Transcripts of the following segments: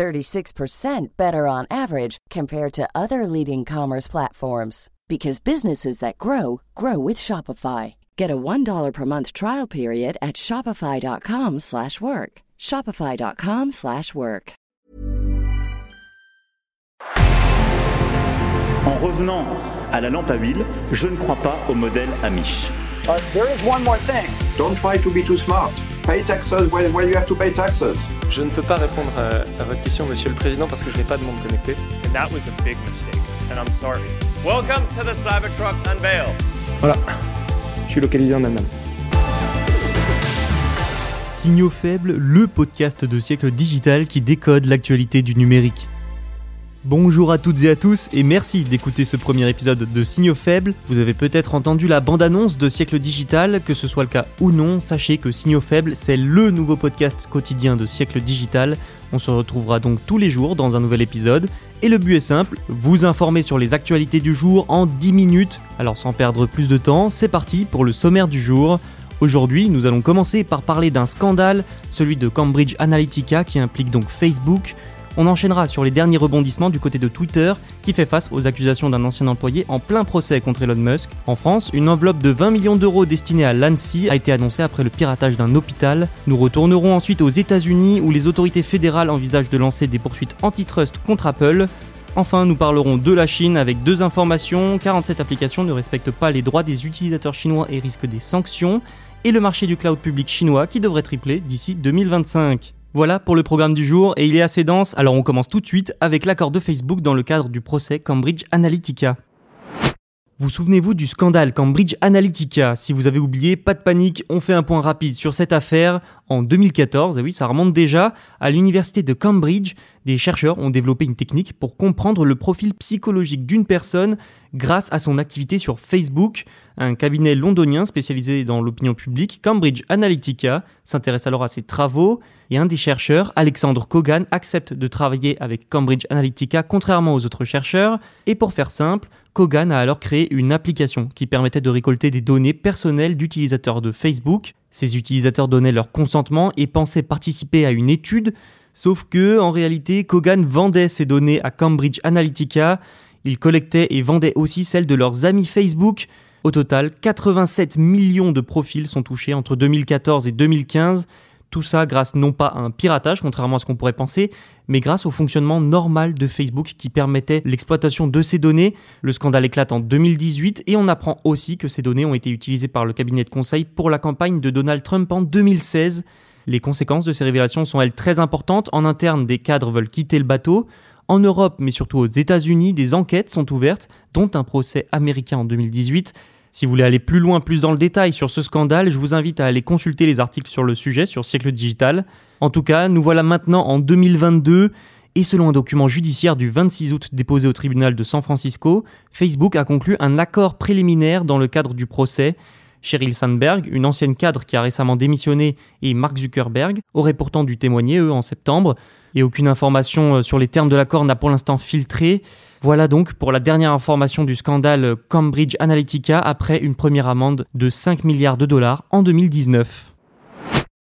36% better on average compared to other leading commerce platforms because businesses that grow grow with Shopify. Get a $1 per month trial period at shopify.com/work. shopify.com/work. En revenant à la lampe à huile, je ne crois pas au modèle Amish. Uh, there is one more thing. Don't try to be too smart. Pay taxes when, when you have to pay taxes. Je ne peux pas répondre à, à votre question, Monsieur le Président, parce que je n'ai pas de monde connecté. And that was a big mistake, and I'm sorry. Welcome to the Cybertruck Unveil. Voilà, je suis localisé en Allemagne. Signaux faibles, le podcast de siècle digital qui décode l'actualité du numérique. Bonjour à toutes et à tous et merci d'écouter ce premier épisode de Signaux faibles. Vous avez peut-être entendu la bande-annonce de Siècle Digital, que ce soit le cas ou non, sachez que Signaux faibles, c'est le nouveau podcast quotidien de Siècle Digital. On se retrouvera donc tous les jours dans un nouvel épisode. Et le but est simple, vous informer sur les actualités du jour en 10 minutes. Alors sans perdre plus de temps, c'est parti pour le sommaire du jour. Aujourd'hui, nous allons commencer par parler d'un scandale, celui de Cambridge Analytica qui implique donc Facebook. On enchaînera sur les derniers rebondissements du côté de Twitter, qui fait face aux accusations d'un ancien employé en plein procès contre Elon Musk. En France, une enveloppe de 20 millions d'euros destinée à l'ANSI a été annoncée après le piratage d'un hôpital. Nous retournerons ensuite aux États-Unis, où les autorités fédérales envisagent de lancer des poursuites antitrust contre Apple. Enfin, nous parlerons de la Chine avec deux informations. 47 applications ne respectent pas les droits des utilisateurs chinois et risquent des sanctions. Et le marché du cloud public chinois qui devrait tripler d'ici 2025. Voilà pour le programme du jour et il est assez dense, alors on commence tout de suite avec l'accord de Facebook dans le cadre du procès Cambridge Analytica. Vous souvenez-vous du scandale Cambridge Analytica? Si vous avez oublié, pas de panique, on fait un point rapide sur cette affaire. En 2014, et oui, ça remonte déjà, à l'université de Cambridge, des chercheurs ont développé une technique pour comprendre le profil psychologique d'une personne grâce à son activité sur Facebook. Un cabinet londonien spécialisé dans l'opinion publique, Cambridge Analytica, s'intéresse alors à ces travaux et un des chercheurs, Alexandre Kogan, accepte de travailler avec Cambridge Analytica contrairement aux autres chercheurs. Et pour faire simple, Kogan a alors créé une application qui permettait de récolter des données personnelles d'utilisateurs de Facebook. Ces utilisateurs donnaient leur consentement et pensaient participer à une étude, sauf que en réalité, Kogan vendait ces données à Cambridge Analytica. Il collectait et vendait aussi celles de leurs amis Facebook. Au total, 87 millions de profils sont touchés entre 2014 et 2015. Tout ça grâce non pas à un piratage, contrairement à ce qu'on pourrait penser, mais grâce au fonctionnement normal de Facebook qui permettait l'exploitation de ces données. Le scandale éclate en 2018 et on apprend aussi que ces données ont été utilisées par le cabinet de conseil pour la campagne de Donald Trump en 2016. Les conséquences de ces révélations sont elles très importantes. En interne, des cadres veulent quitter le bateau. En Europe, mais surtout aux États-Unis, des enquêtes sont ouvertes, dont un procès américain en 2018. Si vous voulez aller plus loin, plus dans le détail sur ce scandale, je vous invite à aller consulter les articles sur le sujet sur Siècle Digital. En tout cas, nous voilà maintenant en 2022 et selon un document judiciaire du 26 août déposé au tribunal de San Francisco, Facebook a conclu un accord préliminaire dans le cadre du procès. Sheryl Sandberg, une ancienne cadre qui a récemment démissionné, et Mark Zuckerberg auraient pourtant dû témoigner, eux, en septembre. Et aucune information sur les termes de l'accord n'a pour l'instant filtré. Voilà donc pour la dernière information du scandale Cambridge Analytica après une première amende de 5 milliards de dollars en 2019.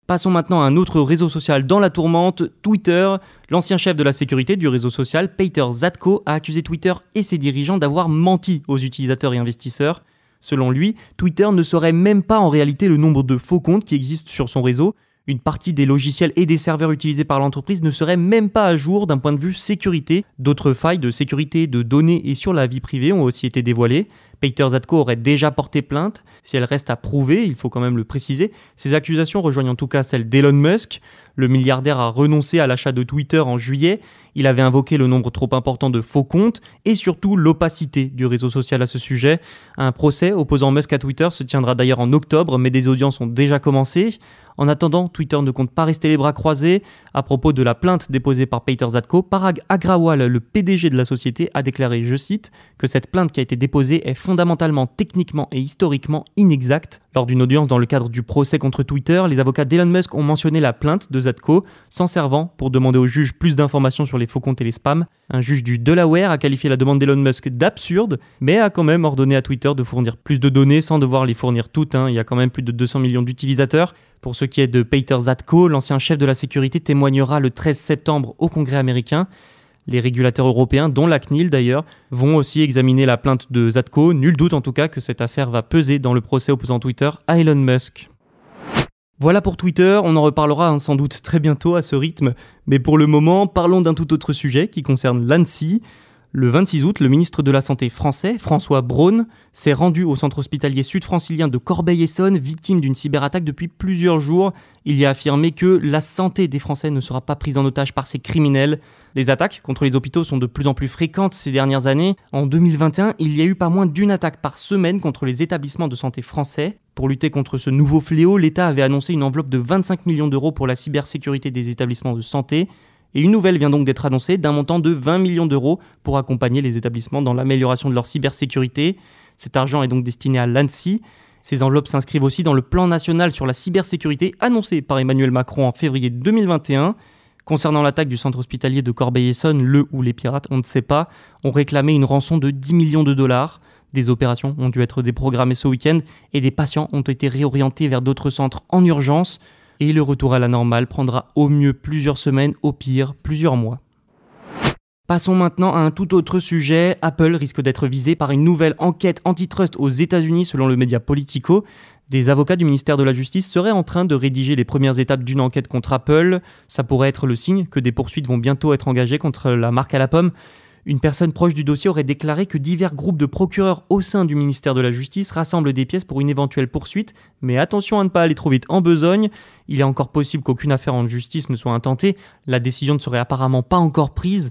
Passons maintenant à un autre réseau social dans la tourmente, Twitter. L'ancien chef de la sécurité du réseau social, Peter Zatko, a accusé Twitter et ses dirigeants d'avoir menti aux utilisateurs et investisseurs. Selon lui, Twitter ne saurait même pas en réalité le nombre de faux comptes qui existent sur son réseau. Une partie des logiciels et des serveurs utilisés par l'entreprise ne serait même pas à jour d'un point de vue sécurité. D'autres failles de sécurité de données et sur la vie privée ont aussi été dévoilées. Peter Zatko aurait déjà porté plainte. Si elle reste à prouver, il faut quand même le préciser, ces accusations rejoignent en tout cas celles d'Elon Musk. Le milliardaire a renoncé à l'achat de Twitter en juillet. Il avait invoqué le nombre trop important de faux comptes et surtout l'opacité du réseau social à ce sujet. Un procès opposant Musk à Twitter se tiendra d'ailleurs en octobre, mais des audiences ont déjà commencé. En attendant, Twitter ne compte pas rester les bras croisés. À propos de la plainte déposée par Peter Zatko, Parag Agrawal, le PDG de la société, a déclaré, je cite, que cette plainte qui a été déposée est fondamentalement, techniquement et historiquement inexacte. Lors d'une audience dans le cadre du procès contre Twitter, les avocats d'Elon Musk ont mentionné la plainte de Zatko, s'en servant pour demander au juge plus d'informations sur les faux comptes et les spams. Un juge du Delaware a qualifié la demande d'Elon Musk d'absurde, mais a quand même ordonné à Twitter de fournir plus de données sans devoir les fournir toutes. Hein. Il y a quand même plus de 200 millions d'utilisateurs. Pour ce qui est de Peter Zatko, l'ancien chef de la sécurité témoignera le 13 septembre au Congrès américain. Les régulateurs européens, dont la CNIL d'ailleurs, vont aussi examiner la plainte de Zatko. Nul doute en tout cas que cette affaire va peser dans le procès opposant Twitter à Elon Musk. Voilà pour Twitter, on en reparlera hein, sans doute très bientôt à ce rythme, mais pour le moment, parlons d'un tout autre sujet qui concerne l'ANSI. Le 26 août, le ministre de la Santé français, François Braun, s'est rendu au centre hospitalier sud-francilien de Corbeil-Essonne, victime d'une cyberattaque depuis plusieurs jours. Il y a affirmé que la santé des Français ne sera pas prise en otage par ces criminels. Les attaques contre les hôpitaux sont de plus en plus fréquentes ces dernières années. En 2021, il y a eu pas moins d'une attaque par semaine contre les établissements de santé français. Pour lutter contre ce nouveau fléau, l'État avait annoncé une enveloppe de 25 millions d'euros pour la cybersécurité des établissements de santé. Et une nouvelle vient donc d'être annoncée d'un montant de 20 millions d'euros pour accompagner les établissements dans l'amélioration de leur cybersécurité. Cet argent est donc destiné à l'ANSI. Ces enveloppes s'inscrivent aussi dans le plan national sur la cybersécurité annoncé par Emmanuel Macron en février 2021. Concernant l'attaque du centre hospitalier de Corbeil-Essonne, le ou les pirates, on ne sait pas, ont réclamé une rançon de 10 millions de dollars. Des opérations ont dû être déprogrammées ce week-end et des patients ont été réorientés vers d'autres centres en urgence et le retour à la normale prendra au mieux plusieurs semaines, au pire plusieurs mois. Passons maintenant à un tout autre sujet. Apple risque d'être visé par une nouvelle enquête antitrust aux États-Unis selon le média Politico. Des avocats du ministère de la Justice seraient en train de rédiger les premières étapes d'une enquête contre Apple. Ça pourrait être le signe que des poursuites vont bientôt être engagées contre la marque à la pomme. Une personne proche du dossier aurait déclaré que divers groupes de procureurs au sein du ministère de la Justice rassemblent des pièces pour une éventuelle poursuite, mais attention à ne pas aller trop vite en besogne. Il est encore possible qu'aucune affaire en justice ne soit intentée, la décision ne serait apparemment pas encore prise.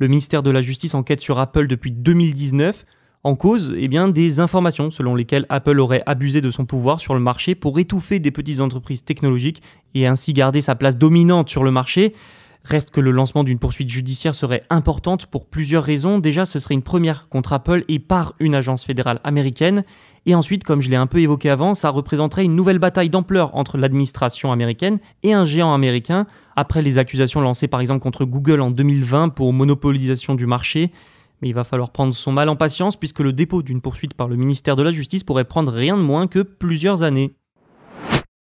Le ministère de la Justice enquête sur Apple depuis 2019. En cause, eh des informations selon lesquelles Apple aurait abusé de son pouvoir sur le marché pour étouffer des petites entreprises technologiques et ainsi garder sa place dominante sur le marché. Reste que le lancement d'une poursuite judiciaire serait importante pour plusieurs raisons. Déjà, ce serait une première contre Apple et par une agence fédérale américaine. Et ensuite, comme je l'ai un peu évoqué avant, ça représenterait une nouvelle bataille d'ampleur entre l'administration américaine et un géant américain, après les accusations lancées par exemple contre Google en 2020 pour monopolisation du marché. Mais il va falloir prendre son mal en patience puisque le dépôt d'une poursuite par le ministère de la Justice pourrait prendre rien de moins que plusieurs années.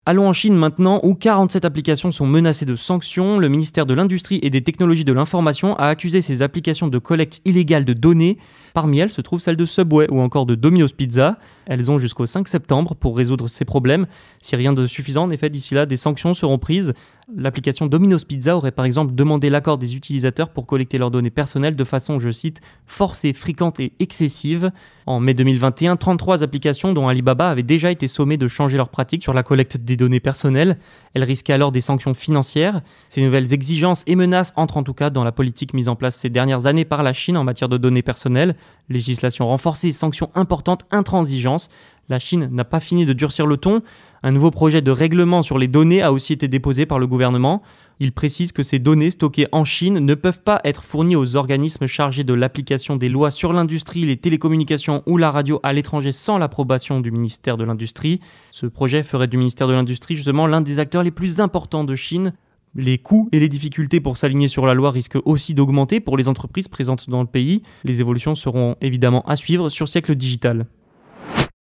Allons en Chine maintenant, où 47 applications sont menacées de sanctions. Le ministère de l'Industrie et des Technologies de l'Information a accusé ces applications de collecte illégale de données. Parmi elles se trouve celle de Subway ou encore de Domino's Pizza. Elles ont jusqu'au 5 septembre pour résoudre ces problèmes. Si rien de suffisant, en effet, d'ici là, des sanctions seront prises. L'application Domino's Pizza aurait par exemple demandé l'accord des utilisateurs pour collecter leurs données personnelles de façon, je cite, forcée, fréquente et excessive. En mai 2021, 33 applications dont Alibaba avait déjà été sommées de changer leurs pratiques sur la collecte des données personnelles. Elles risquaient alors des sanctions financières. Ces nouvelles exigences et menaces entrent en tout cas dans la politique mise en place ces dernières années par la Chine en matière de données personnelles. Législation renforcée, sanctions importantes, La Chine n'a pas fini de durcir le ton. Un nouveau projet de règlement sur les données a aussi été déposé par le gouvernement. Il précise que ces données stockées en Chine ne peuvent pas être fournies aux organismes chargés de l'application des lois sur l'industrie, les télécommunications ou la radio à l'étranger sans l'approbation du ministère de l'Industrie. Ce projet ferait du ministère de l'Industrie justement l'un des acteurs les plus importants de Chine. Les coûts et les difficultés pour s'aligner sur la loi risquent aussi d'augmenter pour les entreprises présentes dans le pays. Les évolutions seront évidemment à suivre sur siècle digital.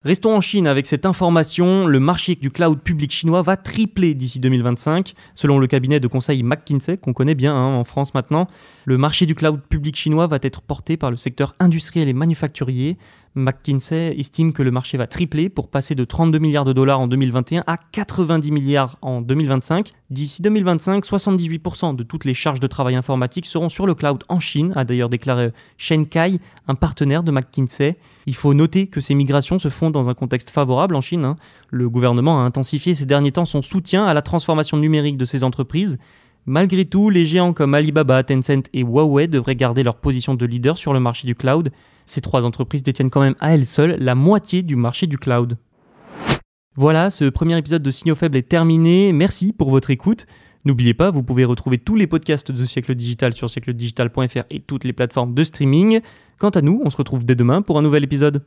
Restons en Chine avec cette information, le marché du cloud public chinois va tripler d'ici 2025. Selon le cabinet de conseil McKinsey, qu'on connaît bien hein, en France maintenant, le marché du cloud public chinois va être porté par le secteur industriel et manufacturier. McKinsey estime que le marché va tripler pour passer de 32 milliards de dollars en 2021 à 90 milliards en 2025. D'ici 2025, 78% de toutes les charges de travail informatique seront sur le cloud en Chine, a d'ailleurs déclaré Shen Kai, un partenaire de McKinsey. Il faut noter que ces migrations se font dans un contexte favorable en Chine. Hein. Le gouvernement a intensifié ces derniers temps son soutien à la transformation numérique de ces entreprises. Malgré tout, les géants comme Alibaba, Tencent et Huawei devraient garder leur position de leader sur le marché du cloud. Ces trois entreprises détiennent quand même à elles seules la moitié du marché du cloud. Voilà, ce premier épisode de Signaux Faibles est terminé. Merci pour votre écoute. N'oubliez pas, vous pouvez retrouver tous les podcasts de Siècle Digital sur siècledigital.fr et toutes les plateformes de streaming. Quant à nous, on se retrouve dès demain pour un nouvel épisode.